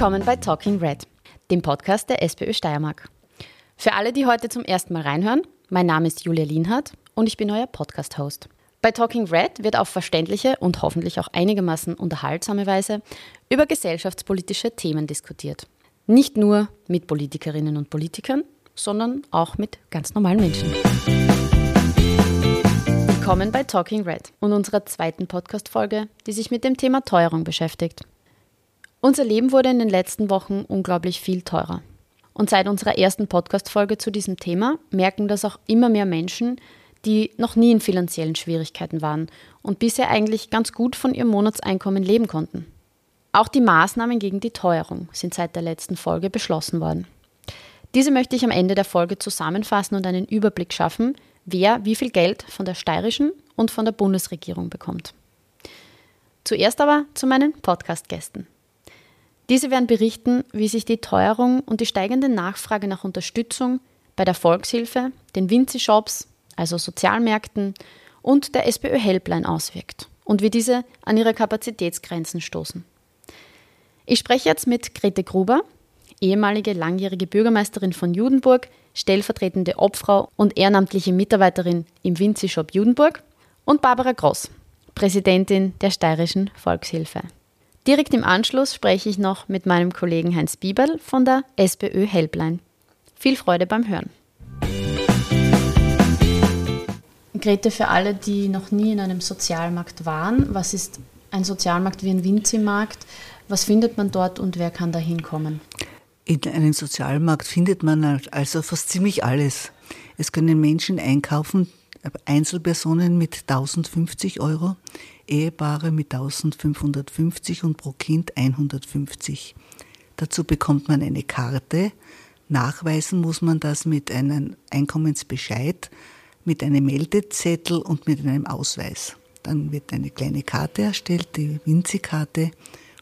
Willkommen bei Talking Red, dem Podcast der SPÖ Steiermark. Für alle, die heute zum ersten Mal reinhören, mein Name ist Julia Lienhardt und ich bin euer Podcast-Host. Bei Talking Red wird auf verständliche und hoffentlich auch einigermaßen unterhaltsame Weise über gesellschaftspolitische Themen diskutiert. Nicht nur mit Politikerinnen und Politikern, sondern auch mit ganz normalen Menschen. Willkommen bei Talking Red und unserer zweiten Podcast-Folge, die sich mit dem Thema Teuerung beschäftigt. Unser Leben wurde in den letzten Wochen unglaublich viel teurer. Und seit unserer ersten Podcast-Folge zu diesem Thema merken das auch immer mehr Menschen, die noch nie in finanziellen Schwierigkeiten waren und bisher eigentlich ganz gut von ihrem Monatseinkommen leben konnten. Auch die Maßnahmen gegen die Teuerung sind seit der letzten Folge beschlossen worden. Diese möchte ich am Ende der Folge zusammenfassen und einen Überblick schaffen, wer wie viel Geld von der steirischen und von der Bundesregierung bekommt. Zuerst aber zu meinen Podcast-Gästen. Diese werden berichten, wie sich die Teuerung und die steigende Nachfrage nach Unterstützung bei der Volkshilfe, den Vinzi-Shops, also Sozialmärkten und der SPÖ-Helpline auswirkt und wie diese an ihre Kapazitätsgrenzen stoßen. Ich spreche jetzt mit Grete Gruber, ehemalige langjährige Bürgermeisterin von Judenburg, stellvertretende Obfrau und ehrenamtliche Mitarbeiterin im Vinzi-Shop Judenburg und Barbara Gross, Präsidentin der Steirischen Volkshilfe. Direkt im Anschluss spreche ich noch mit meinem Kollegen Heinz Bieberl von der SPÖ Helpline. Viel Freude beim Hören. Grete, für alle, die noch nie in einem Sozialmarkt waren, was ist ein Sozialmarkt wie ein Vinzi-Markt? Was findet man dort und wer kann da hinkommen? In einem Sozialmarkt findet man also fast ziemlich alles. Es können Menschen einkaufen, Einzelpersonen mit 1050 Euro, Ehepaare mit 1550 und pro Kind 150. Dazu bekommt man eine Karte. Nachweisen muss man das mit einem Einkommensbescheid, mit einem Meldezettel und mit einem Ausweis. Dann wird eine kleine Karte erstellt, die Winzikarte,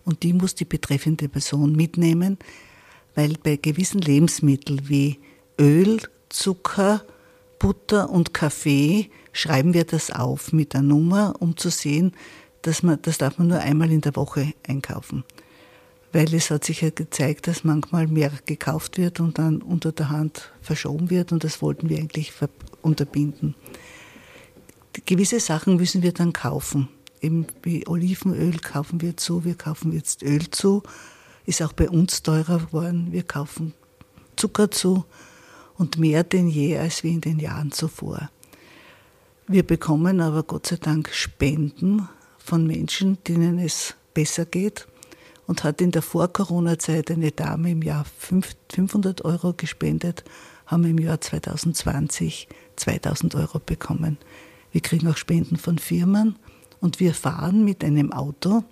und die muss die betreffende Person mitnehmen, weil bei gewissen Lebensmitteln wie Öl, Zucker, Butter und Kaffee schreiben wir das auf mit der Nummer, um zu sehen, dass man, das darf man nur einmal in der Woche einkaufen. Weil es hat sich ja gezeigt, dass manchmal mehr gekauft wird und dann unter der Hand verschoben wird und das wollten wir eigentlich unterbinden. Gewisse Sachen müssen wir dann kaufen. Eben wie Olivenöl kaufen wir zu, wir kaufen jetzt Öl zu, ist auch bei uns teurer geworden, wir kaufen Zucker zu und mehr denn je als wie in den Jahren zuvor. Wir bekommen aber Gott sei Dank Spenden von Menschen, denen es besser geht und hat in der Vor-Corona-Zeit eine Dame im Jahr 500 Euro gespendet, haben im Jahr 2020 2000 Euro bekommen. Wir kriegen auch Spenden von Firmen und wir fahren mit einem Auto,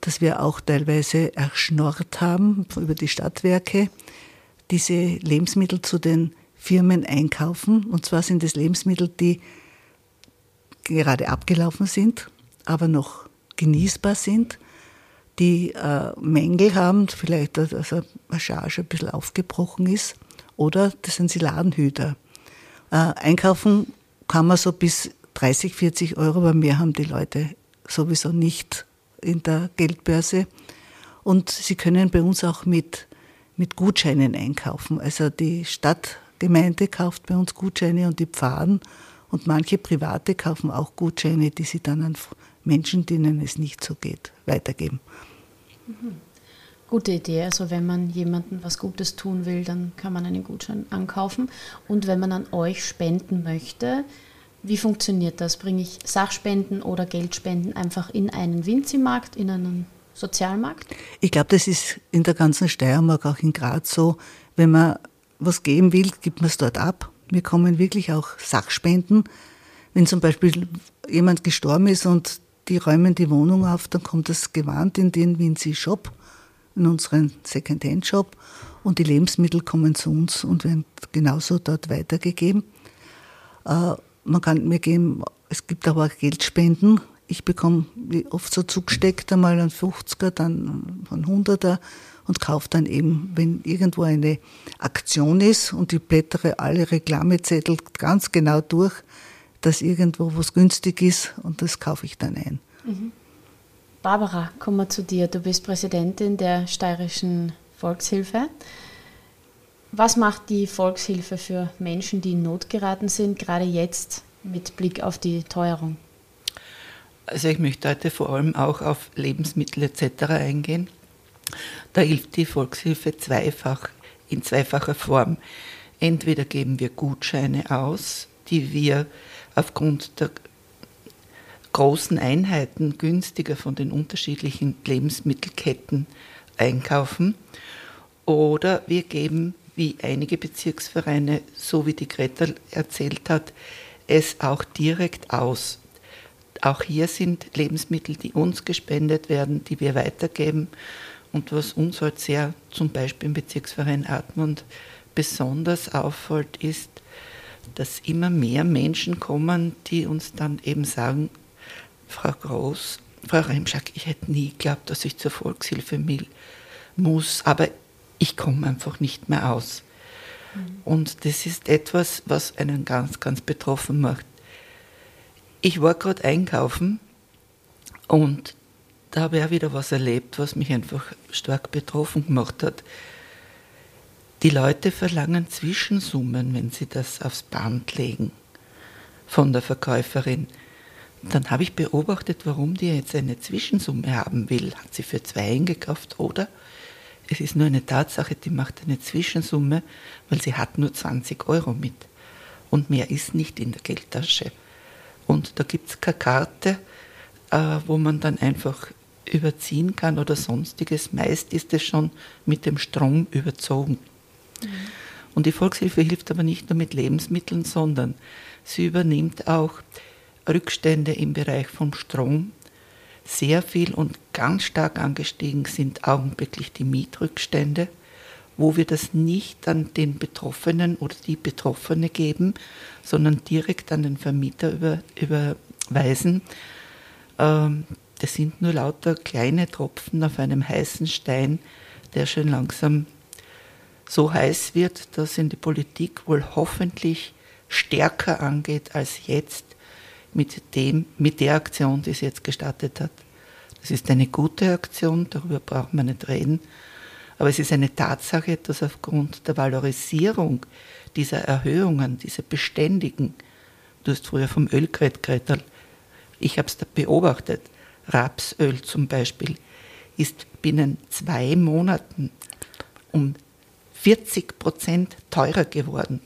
das wir auch teilweise erschnorrt haben über die Stadtwerke, diese Lebensmittel zu den Firmen einkaufen. Und zwar sind es Lebensmittel, die gerade abgelaufen sind, aber noch genießbar sind, die äh, Mängel haben, vielleicht dass eine Charge ein bisschen aufgebrochen ist, oder das sind sie Ladenhüter. Äh, einkaufen kann man so bis 30, 40 Euro, aber mehr haben die Leute sowieso nicht in der Geldbörse. Und sie können bei uns auch mit, mit Gutscheinen einkaufen. Also die Stadtgemeinde kauft bei uns Gutscheine und die Pfarren und manche Private kaufen auch Gutscheine, die sie dann an Menschen, denen es nicht so geht, weitergeben. Mhm. Gute Idee. Also wenn man jemandem was Gutes tun will, dann kann man einen Gutschein ankaufen. Und wenn man an euch spenden möchte, wie funktioniert das? Bringe ich Sachspenden oder Geldspenden einfach in einen Winzi-Markt, in einen Sozialmarkt? Ich glaube, das ist in der ganzen Steiermark, auch in Graz so. Wenn man was geben will, gibt man es dort ab. Wir kommen wirklich auch Sachspenden. Wenn zum Beispiel jemand gestorben ist und die räumen die Wohnung auf, dann kommt das Gewand in den Winzi-Shop, in unseren Second-Hand-Shop und die Lebensmittel kommen zu uns und werden genauso dort weitergegeben. Äh, man kann mir geben, es gibt aber auch Geldspenden. Ich bekomme oft so zugesteckt einmal einen 50er, dann einen 100er und kaufe dann eben, wenn irgendwo eine Aktion ist und ich blättere alle Reklamezettel ganz genau durch, dass irgendwo was günstig ist und das kaufe ich dann ein. Mhm. Barbara, kommen wir zu dir. Du bist Präsidentin der Steirischen Volkshilfe. Was macht die Volkshilfe für Menschen, die in Not geraten sind, gerade jetzt mit Blick auf die Teuerung? Also ich möchte heute vor allem auch auf Lebensmittel etc. eingehen. Da hilft die Volkshilfe zweifach, in zweifacher Form. Entweder geben wir Gutscheine aus, die wir aufgrund der großen Einheiten günstiger von den unterschiedlichen Lebensmittelketten einkaufen. Oder wir geben, wie einige Bezirksvereine, so wie die Greta erzählt hat, es auch direkt aus. Auch hier sind Lebensmittel, die uns gespendet werden, die wir weitergeben. Und was uns halt sehr, zum Beispiel im Bezirksverein Admund, besonders auffällt, ist, dass immer mehr Menschen kommen, die uns dann eben sagen, Frau Groß, Frau Remschak, ich hätte nie geglaubt, dass ich zur Volkshilfe muss, aber ich komme einfach nicht mehr aus. Mhm. Und das ist etwas, was einen ganz, ganz betroffen macht. Ich war gerade einkaufen und da habe ich auch wieder was erlebt, was mich einfach stark betroffen gemacht hat. Die Leute verlangen Zwischensummen, wenn sie das aufs Band legen von der Verkäuferin. Dann habe ich beobachtet, warum die jetzt eine Zwischensumme haben will. Hat sie für zwei eingekauft oder es ist nur eine Tatsache, die macht eine Zwischensumme, weil sie hat nur 20 Euro mit. Und mehr ist nicht in der Geldtasche. Und da gibt es keine Karte, äh, wo man dann einfach überziehen kann oder sonstiges. Meist ist es schon mit dem Strom überzogen. Mhm. Und die Volkshilfe hilft aber nicht nur mit Lebensmitteln, sondern sie übernimmt auch Rückstände im Bereich vom Strom. Sehr viel und ganz stark angestiegen sind augenblicklich die Mietrückstände, wo wir das nicht an den Betroffenen oder die Betroffene geben, sondern direkt an den Vermieter über, überweisen. Ähm, das sind nur lauter kleine Tropfen auf einem heißen Stein, der schon langsam so heiß wird, dass in die Politik wohl hoffentlich stärker angeht als jetzt mit, dem, mit der Aktion, die sie jetzt gestartet hat. Das ist eine gute Aktion, darüber braucht man nicht reden. Aber es ist eine Tatsache, dass aufgrund der Valorisierung dieser Erhöhungen, dieser beständigen, du hast früher vom Öl geredet, ich habe es beobachtet, Rapsöl zum Beispiel ist binnen zwei Monaten um 40 Prozent teurer geworden.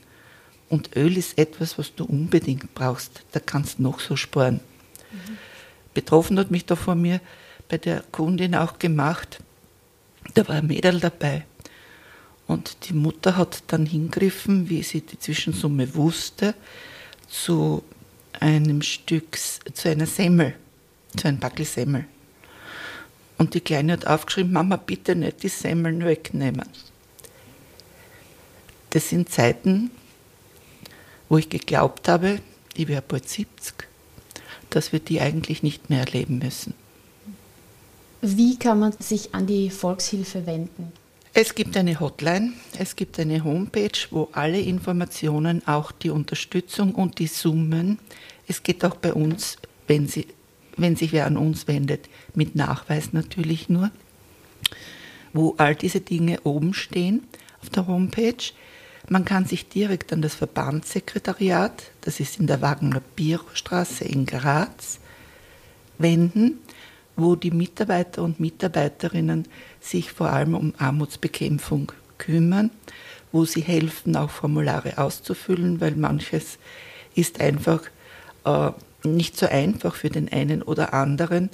Und Öl ist etwas, was du unbedingt brauchst. Da kannst du noch so sparen. Mhm. Betroffen hat mich da vor mir bei der Kundin auch gemacht. Da war ein Mädel dabei. Und die Mutter hat dann hingriffen, wie sie die Zwischensumme wusste, zu einem Stück, zu einer Semmel, zu einem Backel Semmel. Und die Kleine hat aufgeschrieben, Mama, bitte nicht die Semmeln wegnehmen. Das sind Zeiten, wo ich geglaubt habe, ich wäre bald 70, dass wir die eigentlich nicht mehr erleben müssen. Wie kann man sich an die Volkshilfe wenden? Es gibt eine Hotline, es gibt eine Homepage, wo alle Informationen, auch die Unterstützung und die Summen, es geht auch bei uns, wenn, sie, wenn sich wer an uns wendet, mit Nachweis natürlich nur, wo all diese Dinge oben stehen auf der Homepage. Man kann sich direkt an das Verbandssekretariat, das ist in der Wagner Bierstraße in Graz, wenden, wo die Mitarbeiter und Mitarbeiterinnen sich vor allem um Armutsbekämpfung kümmern, wo sie helfen, auch Formulare auszufüllen, weil manches ist einfach äh, nicht so einfach für den einen oder anderen.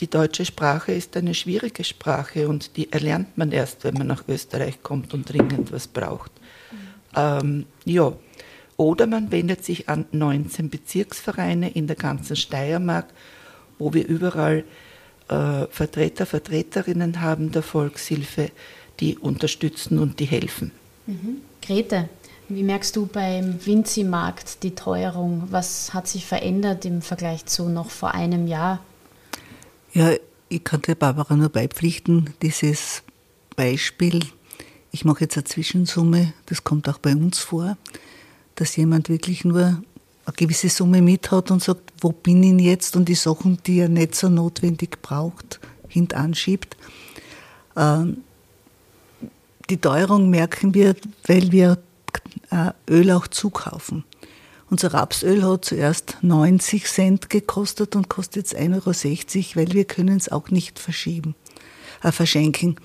Die deutsche Sprache ist eine schwierige Sprache und die erlernt man erst, wenn man nach Österreich kommt und dringend was braucht. Ähm, ja. Oder man wendet sich an 19 Bezirksvereine in der ganzen Steiermark, wo wir überall äh, Vertreter, Vertreterinnen haben der Volkshilfe, die unterstützen und die helfen. Mhm. Grete, wie merkst du beim Vinzi-Markt die Teuerung? Was hat sich verändert im Vergleich zu noch vor einem Jahr? Ja, ich kann der Barbara nur beipflichten, dieses Beispiel ich mache jetzt eine Zwischensumme, das kommt auch bei uns vor, dass jemand wirklich nur eine gewisse Summe mit hat und sagt, wo bin ich jetzt und die Sachen, die er nicht so notwendig braucht, hintanschiebt. Ähm, die Teuerung merken wir, weil wir äh, Öl auch zukaufen. Unser Rapsöl hat zuerst 90 Cent gekostet und kostet jetzt 1,60 Euro, weil wir können es auch nicht verschieben, äh, verschenken.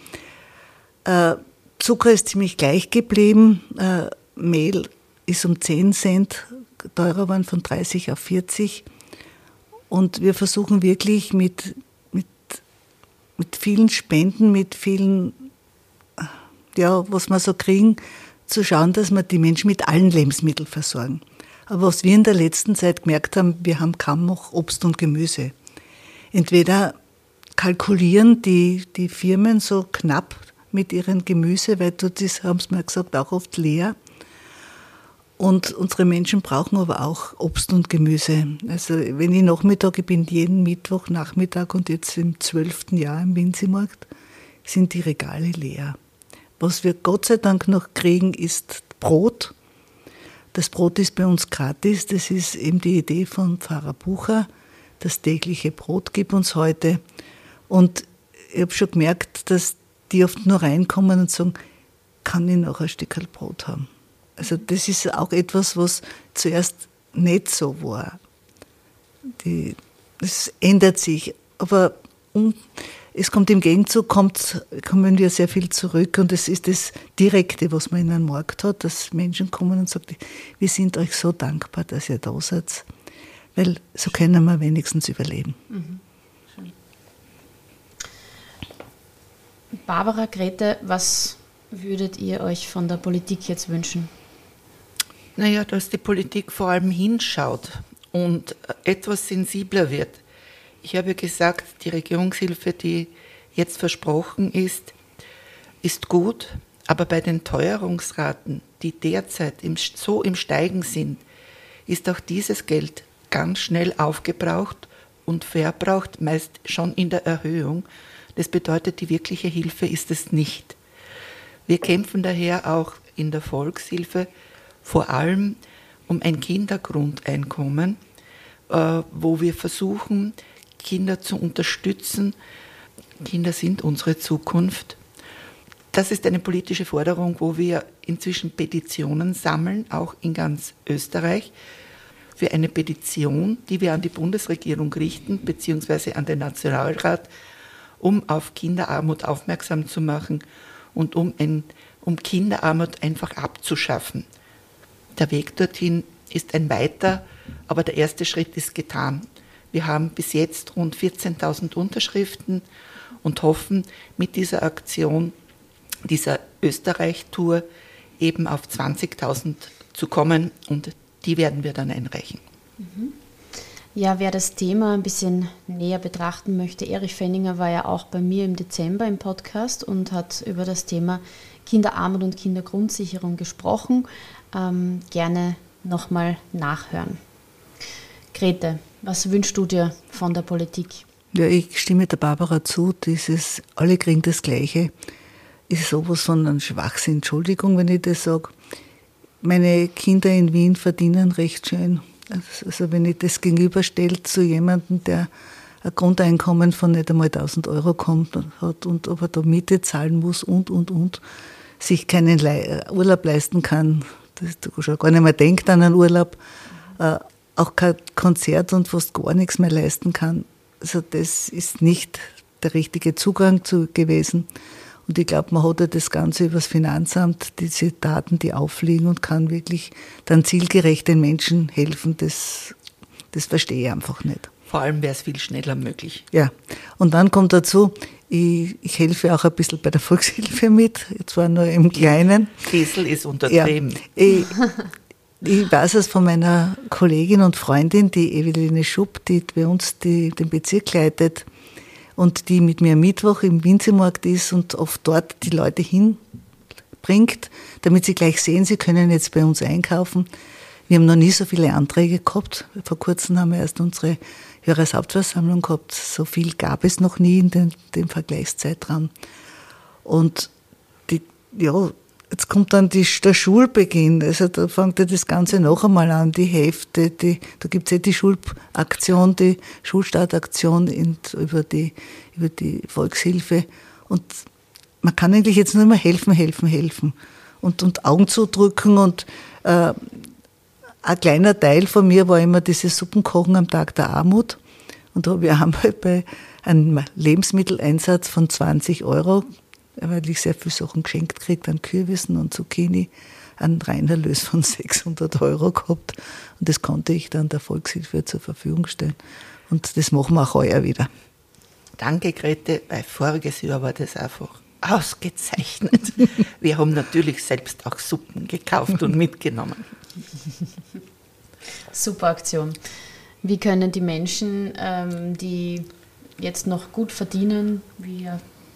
Äh, Zucker ist ziemlich gleich geblieben. Äh, Mehl ist um 10 Cent teurer geworden, von 30 auf 40. Und wir versuchen wirklich mit, mit, mit vielen Spenden, mit vielen, ja, was wir so kriegen, zu schauen, dass wir die Menschen mit allen Lebensmitteln versorgen. Aber was wir in der letzten Zeit gemerkt haben, wir haben kaum noch Obst und Gemüse. Entweder kalkulieren die, die Firmen so knapp mit ihrem Gemüse, weil du das, haben sie mir gesagt, auch oft leer. Und unsere Menschen brauchen aber auch Obst und Gemüse. Also wenn ich Nachmittag, ich bin jeden Mittwoch Nachmittag und jetzt im zwölften Jahr im Winzimarkt, sind die Regale leer. Was wir Gott sei Dank noch kriegen, ist Brot. Das Brot ist bei uns gratis. Das ist eben die Idee von Pfarrer Bucher. Das tägliche Brot gibt uns heute. Und ich habe schon gemerkt, dass die oft nur reinkommen und sagen, kann ich noch ein Stück Brot haben? Also das ist auch etwas, was zuerst nicht so war. Die, das ändert sich. Aber um, es kommt im Gegenzug, kommt, kommen wir sehr viel zurück und es ist das Direkte, was man in einem Markt hat, dass Menschen kommen und sagen, wir sind euch so dankbar, dass ihr da seid, weil so können wir wenigstens überleben. Mhm. Barbara, Grete, was würdet ihr euch von der Politik jetzt wünschen? Naja, dass die Politik vor allem hinschaut und etwas sensibler wird. Ich habe gesagt, die Regierungshilfe, die jetzt versprochen ist, ist gut, aber bei den Teuerungsraten, die derzeit im, so im Steigen sind, ist auch dieses Geld ganz schnell aufgebraucht und verbraucht, meist schon in der Erhöhung. Das bedeutet, die wirkliche Hilfe ist es nicht. Wir kämpfen daher auch in der Volkshilfe vor allem um ein Kindergrundeinkommen, äh, wo wir versuchen, Kinder zu unterstützen. Kinder sind unsere Zukunft. Das ist eine politische Forderung, wo wir inzwischen Petitionen sammeln, auch in ganz Österreich, für eine Petition, die wir an die Bundesregierung richten, beziehungsweise an den Nationalrat, um auf Kinderarmut aufmerksam zu machen und um, ein, um Kinderarmut einfach abzuschaffen. Der Weg dorthin ist ein weiter, aber der erste Schritt ist getan. Wir haben bis jetzt rund 14.000 Unterschriften und hoffen mit dieser Aktion, dieser Österreich-Tour eben auf 20.000 zu kommen und die werden wir dann einreichen. Mhm. Ja, wer das Thema ein bisschen näher betrachten möchte, Erich Fenninger war ja auch bei mir im Dezember im Podcast und hat über das Thema Kinderarmut und Kindergrundsicherung gesprochen ähm, gerne nochmal nachhören. Grete, was wünschst du dir von der Politik? Ja, ich stimme der Barbara zu. Dieses alle kriegen das Gleiche ist sowas von einem Schwachsinn. Entschuldigung, wenn ich das sage. Meine Kinder in Wien verdienen recht schön. Also wenn ich das gegenüberstelle zu jemandem, der ein Grundeinkommen von nicht einmal 1000 Euro kommt und hat und ob er da Miete zahlen muss und, und, und, sich keinen Urlaub leisten kann, dass du schon gar nicht mehr denkt an einen Urlaub, äh, auch kein Konzert und fast gar nichts mehr leisten kann. Also das ist nicht der richtige Zugang zu gewesen. Und ich glaube, man hat ja das Ganze über das Finanzamt, diese Daten, die aufliegen und kann wirklich dann zielgerecht den Menschen helfen. Das, das verstehe ich einfach nicht. Vor allem wäre es viel schneller möglich. Ja, und dann kommt dazu, ich, ich, helfe auch ein bisschen bei der Volkshilfe mit, zwar nur im Kleinen. Kessel ist untertrieben. Ja, ich, ich weiß es von meiner Kollegin und Freundin, die Eveline Schupp, die bei uns die, den Bezirk leitet und die mit mir Mittwoch im Winzermarkt ist und oft dort die Leute hinbringt, damit sie gleich sehen, sie können jetzt bei uns einkaufen. Wir haben noch nie so viele Anträge gehabt. Vor kurzem haben wir erst unsere Hörerhauptversammlung gehabt. So viel gab es noch nie in den, dem Vergleichszeitraum. Und die, ja, Jetzt kommt dann die, der Schulbeginn, also da fängt ja das Ganze noch einmal an, die Hefte, die, da gibt es ja die Schulaktion, die Schulstartaktion in, über, die, über die Volkshilfe und man kann eigentlich jetzt nur mehr helfen, helfen, helfen und, und Augen zudrücken und äh, ein kleiner Teil von mir war immer dieses Suppenkochen am Tag der Armut und da habe ich einmal bei einem Lebensmitteleinsatz von 20 Euro weil ich sehr viele Sachen geschenkt gekriegt an Kürbissen und Zucchini, einen Reinerlös von 600 Euro gehabt. Und das konnte ich dann der Volkshilfe zur Verfügung stellen. Und das machen wir auch heuer wieder. Danke, Grete, weil voriges Jahr war das einfach ausgezeichnet. Wir haben natürlich selbst auch Suppen gekauft und mitgenommen. Super Aktion. Wie können die Menschen, ähm, die jetzt noch gut verdienen, wie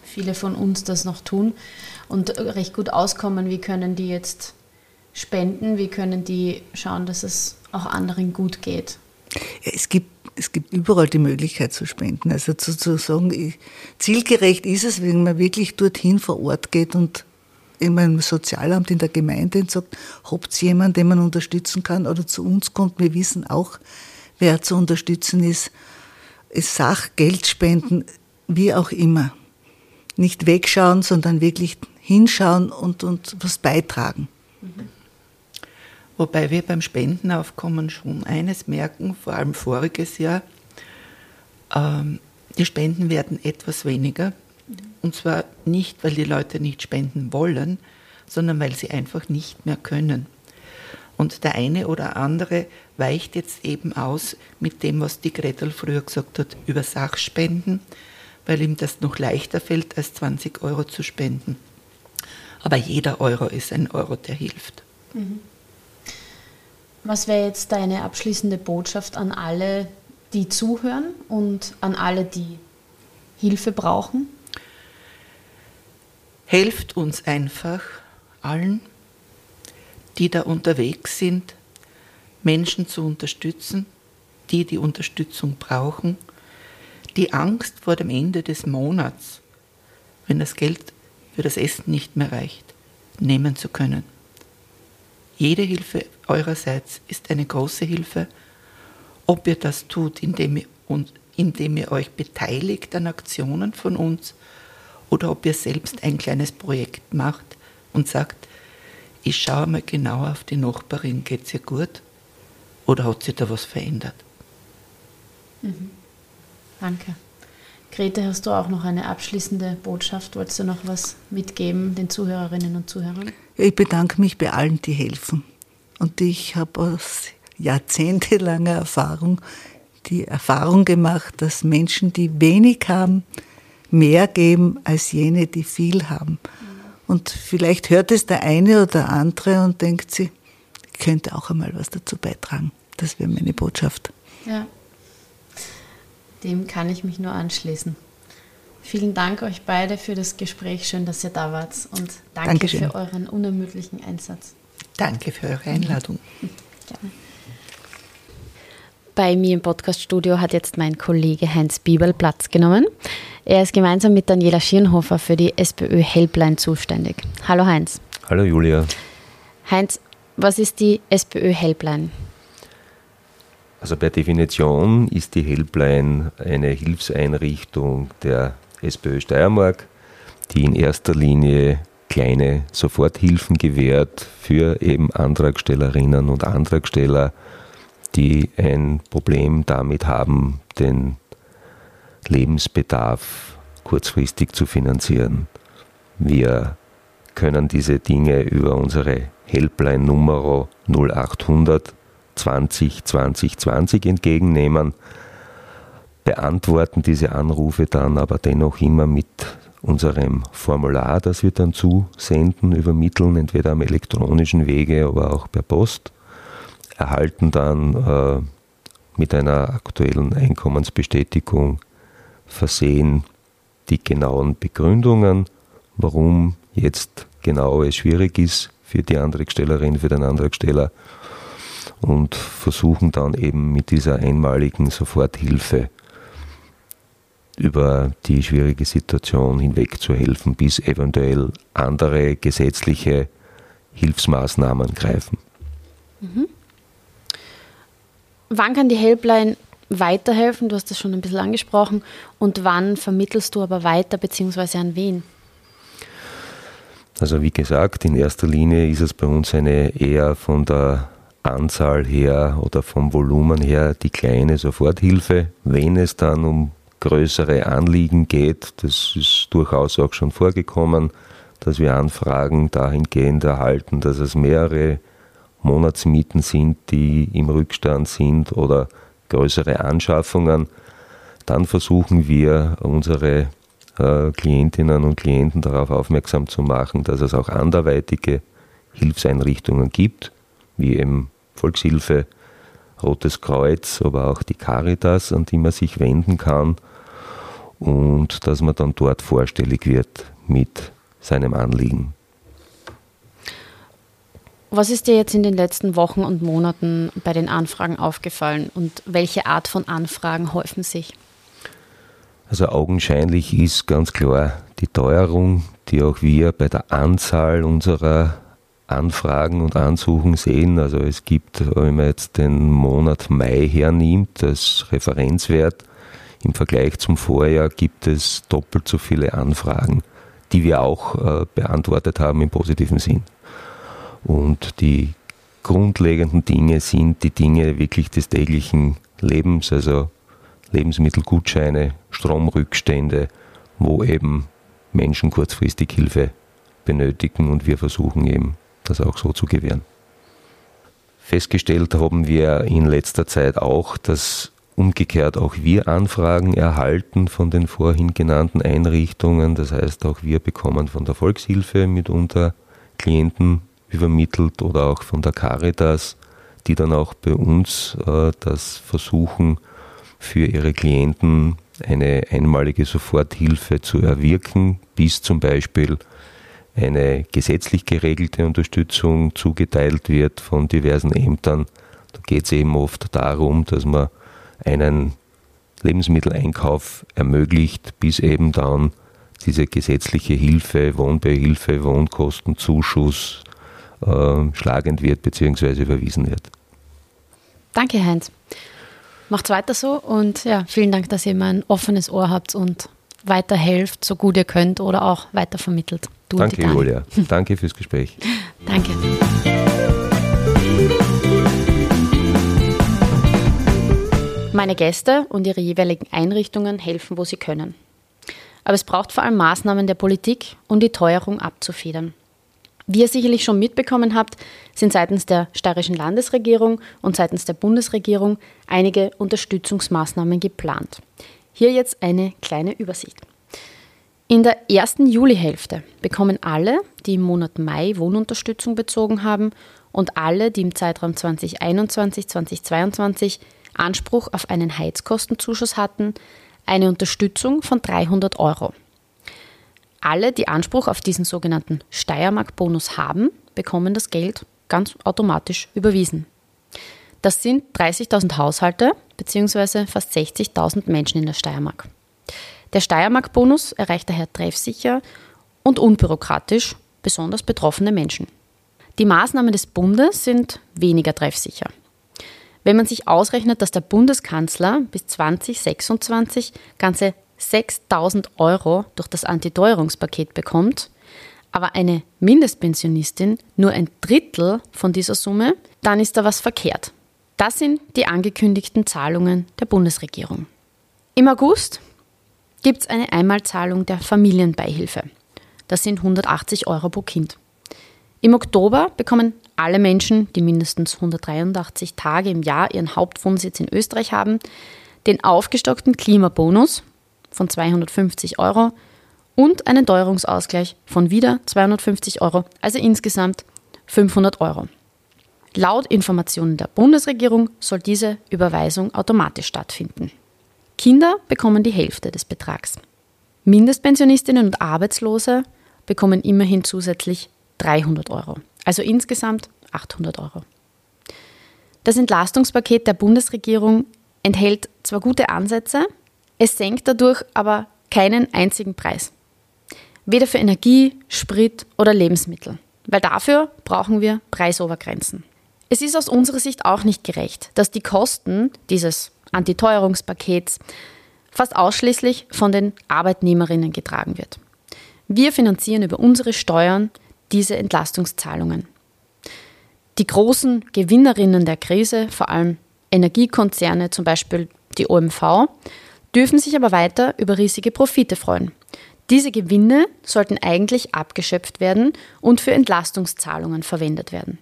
viele von uns das noch tun und recht gut auskommen. Wie können die jetzt spenden? Wie können die schauen, dass es auch anderen gut geht? Ja, es gibt es gibt überall die Möglichkeit zu spenden. Also zu, zu sagen, ich, zielgerecht ist es, wenn man wirklich dorthin vor Ort geht und in meinem Sozialamt in der Gemeinde und sagt, habt ihr jemanden, den man unterstützen kann oder zu uns kommt. Wir wissen auch, wer zu unterstützen ist. Es Sach, Geld spenden, wie auch immer nicht wegschauen, sondern wirklich hinschauen und, und was beitragen. Wobei wir beim Spendenaufkommen schon eines merken, vor allem voriges Jahr, ähm, die Spenden werden etwas weniger. Und zwar nicht, weil die Leute nicht spenden wollen, sondern weil sie einfach nicht mehr können. Und der eine oder andere weicht jetzt eben aus mit dem, was die Gretel früher gesagt hat, über Sachspenden weil ihm das noch leichter fällt, als 20 Euro zu spenden. Aber jeder Euro ist ein Euro, der hilft. Mhm. Was wäre jetzt deine abschließende Botschaft an alle, die zuhören und an alle, die Hilfe brauchen? Helft uns einfach allen, die da unterwegs sind, Menschen zu unterstützen, die die Unterstützung brauchen die Angst vor dem Ende des Monats, wenn das Geld für das Essen nicht mehr reicht, nehmen zu können. Jede Hilfe eurerseits ist eine große Hilfe, ob ihr das tut, indem ihr, indem ihr euch beteiligt an Aktionen von uns oder ob ihr selbst ein kleines Projekt macht und sagt, ich schaue mal genauer auf die Nachbarin, geht es ihr gut oder hat sich da was verändert? Mhm. Danke. Grete, hast du auch noch eine abschließende Botschaft? Wolltest du noch was mitgeben den Zuhörerinnen und Zuhörern? Ich bedanke mich bei allen, die helfen. Und ich habe aus jahrzehntelanger Erfahrung die Erfahrung gemacht, dass Menschen, die wenig haben, mehr geben als jene, die viel haben. Und vielleicht hört es der eine oder andere und denkt sie, ich könnte auch einmal was dazu beitragen. Das wäre meine Botschaft. Ja. Dem kann ich mich nur anschließen. Vielen Dank euch beide für das Gespräch. Schön, dass ihr da wart. Und danke Dankeschön. für euren unermüdlichen Einsatz. Danke für eure Einladung. Gerne. Bei mir im Podcaststudio hat jetzt mein Kollege Heinz Bibel Platz genommen. Er ist gemeinsam mit Daniela Schirnhofer für die SPÖ Helpline zuständig. Hallo Heinz. Hallo Julia. Heinz, was ist die SPÖ Helpline? Also per Definition ist die Helpline eine Hilfseinrichtung der SPÖ Steiermark, die in erster Linie kleine Soforthilfen gewährt für eben Antragstellerinnen und Antragsteller, die ein Problem damit haben, den Lebensbedarf kurzfristig zu finanzieren. Wir können diese Dinge über unsere Helpline-Nummer 0800 20 20 20 entgegennehmen, beantworten diese Anrufe dann aber dennoch immer mit unserem Formular, das wir dann zusenden, übermitteln, entweder am elektronischen Wege, aber auch per Post, erhalten dann äh, mit einer aktuellen Einkommensbestätigung versehen die genauen Begründungen, warum jetzt genau es schwierig ist für die Antragstellerin, für den Antragsteller und versuchen dann eben mit dieser einmaligen Soforthilfe über die schwierige Situation hinweg zu helfen, bis eventuell andere gesetzliche Hilfsmaßnahmen greifen. Mhm. Wann kann die Helpline weiterhelfen? Du hast das schon ein bisschen angesprochen. Und wann vermittelst du aber weiter, beziehungsweise an wen? Also wie gesagt, in erster Linie ist es bei uns eine eher von der Anzahl her oder vom Volumen her die kleine Soforthilfe. Wenn es dann um größere Anliegen geht, das ist durchaus auch schon vorgekommen, dass wir Anfragen dahingehend erhalten, dass es mehrere Monatsmieten sind, die im Rückstand sind oder größere Anschaffungen, dann versuchen wir unsere äh, Klientinnen und Klienten darauf aufmerksam zu machen, dass es auch anderweitige Hilfseinrichtungen gibt, wie eben Volkshilfe, Rotes Kreuz, aber auch die Caritas, an die man sich wenden kann und dass man dann dort vorstellig wird mit seinem Anliegen. Was ist dir jetzt in den letzten Wochen und Monaten bei den Anfragen aufgefallen und welche Art von Anfragen häufen sich? Also augenscheinlich ist ganz klar die Teuerung, die auch wir bei der Anzahl unserer Anfragen und Ansuchen sehen. Also es gibt, wenn man jetzt den Monat Mai hernimmt, als Referenzwert, im Vergleich zum Vorjahr gibt es doppelt so viele Anfragen, die wir auch äh, beantwortet haben im positiven Sinn. Und die grundlegenden Dinge sind die Dinge wirklich des täglichen Lebens, also Lebensmittelgutscheine, Stromrückstände, wo eben Menschen kurzfristig Hilfe benötigen und wir versuchen eben das auch so zu gewähren. Festgestellt haben wir in letzter Zeit auch, dass umgekehrt auch wir Anfragen erhalten von den vorhin genannten Einrichtungen. Das heißt, auch wir bekommen von der Volkshilfe mitunter Klienten übermittelt oder auch von der Caritas, die dann auch bei uns äh, das versuchen, für ihre Klienten eine einmalige Soforthilfe zu erwirken, bis zum Beispiel eine gesetzlich geregelte Unterstützung zugeteilt wird von diversen Ämtern. Da geht es eben oft darum, dass man einen Lebensmitteleinkauf ermöglicht, bis eben dann diese gesetzliche Hilfe, Wohnbeihilfe, Wohnkostenzuschuss äh, schlagend wird bzw. überwiesen wird. Danke, Heinz. Macht's weiter so und ja, vielen Dank, dass ihr immer ein offenes Ohr habt und weiterhelft, so gut ihr könnt oder auch weitervermittelt. Du Danke, Julia. Danke fürs Gespräch. Danke. Meine Gäste und ihre jeweiligen Einrichtungen helfen, wo sie können. Aber es braucht vor allem Maßnahmen der Politik, um die Teuerung abzufedern. Wie ihr sicherlich schon mitbekommen habt, sind seitens der steirischen Landesregierung und seitens der Bundesregierung einige Unterstützungsmaßnahmen geplant. Hier jetzt eine kleine Übersicht. In der ersten Julihälfte bekommen alle, die im Monat Mai Wohnunterstützung bezogen haben und alle, die im Zeitraum 2021-2022 Anspruch auf einen Heizkostenzuschuss hatten, eine Unterstützung von 300 Euro. Alle, die Anspruch auf diesen sogenannten Steiermark-Bonus haben, bekommen das Geld ganz automatisch überwiesen. Das sind 30.000 Haushalte bzw. fast 60.000 Menschen in der Steiermark. Der Steiermark-Bonus erreicht daher treffsicher und unbürokratisch besonders betroffene Menschen. Die Maßnahmen des Bundes sind weniger treffsicher. Wenn man sich ausrechnet, dass der Bundeskanzler bis 2026 ganze 6000 Euro durch das Antiteuerungspaket bekommt, aber eine Mindestpensionistin nur ein Drittel von dieser Summe, dann ist da was verkehrt. Das sind die angekündigten Zahlungen der Bundesregierung. Im August gibt es eine Einmalzahlung der Familienbeihilfe. Das sind 180 Euro pro Kind. Im Oktober bekommen alle Menschen, die mindestens 183 Tage im Jahr ihren Hauptwohnsitz in Österreich haben, den aufgestockten Klimabonus von 250 Euro und einen Teuerungsausgleich von wieder 250 Euro, also insgesamt 500 Euro. Laut Informationen der Bundesregierung soll diese Überweisung automatisch stattfinden. Kinder bekommen die Hälfte des Betrags. Mindestpensionistinnen und Arbeitslose bekommen immerhin zusätzlich 300 Euro, also insgesamt 800 Euro. Das Entlastungspaket der Bundesregierung enthält zwar gute Ansätze, es senkt dadurch aber keinen einzigen Preis. Weder für Energie, Sprit oder Lebensmittel. weil dafür brauchen wir Preisobergrenzen. Es ist aus unserer Sicht auch nicht gerecht, dass die Kosten dieses Antiteuerungspakets fast ausschließlich von den Arbeitnehmerinnen getragen wird. Wir finanzieren über unsere Steuern diese Entlastungszahlungen. Die großen Gewinnerinnen der Krise, vor allem Energiekonzerne, zum Beispiel die OMV, dürfen sich aber weiter über riesige Profite freuen. Diese Gewinne sollten eigentlich abgeschöpft werden und für Entlastungszahlungen verwendet werden.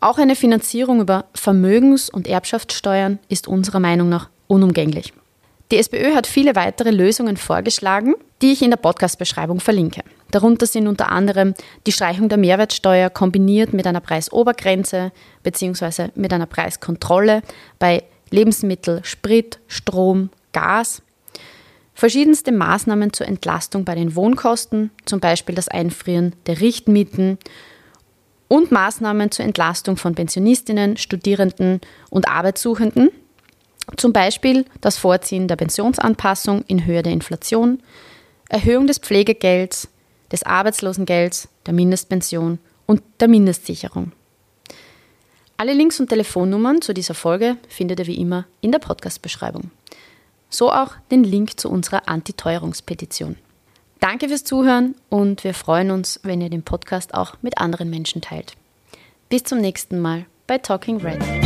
Auch eine Finanzierung über Vermögens- und Erbschaftssteuern ist unserer Meinung nach unumgänglich. Die SPÖ hat viele weitere Lösungen vorgeschlagen, die ich in der Podcast-Beschreibung verlinke. Darunter sind unter anderem die Streichung der Mehrwertsteuer kombiniert mit einer Preisobergrenze bzw. mit einer Preiskontrolle bei Lebensmittel, Sprit, Strom, Gas. Verschiedenste Maßnahmen zur Entlastung bei den Wohnkosten, zum Beispiel das Einfrieren der Richtmieten und Maßnahmen zur Entlastung von Pensionistinnen, Studierenden und Arbeitssuchenden, zum Beispiel das Vorziehen der Pensionsanpassung in Höhe der Inflation, Erhöhung des Pflegegelds, des Arbeitslosengelds, der Mindestpension und der Mindestsicherung. Alle Links und Telefonnummern zu dieser Folge findet ihr wie immer in der Podcast-Beschreibung. So auch den Link zu unserer Antiteuerungspetition. Danke fürs Zuhören und wir freuen uns, wenn ihr den Podcast auch mit anderen Menschen teilt. Bis zum nächsten Mal bei Talking Red.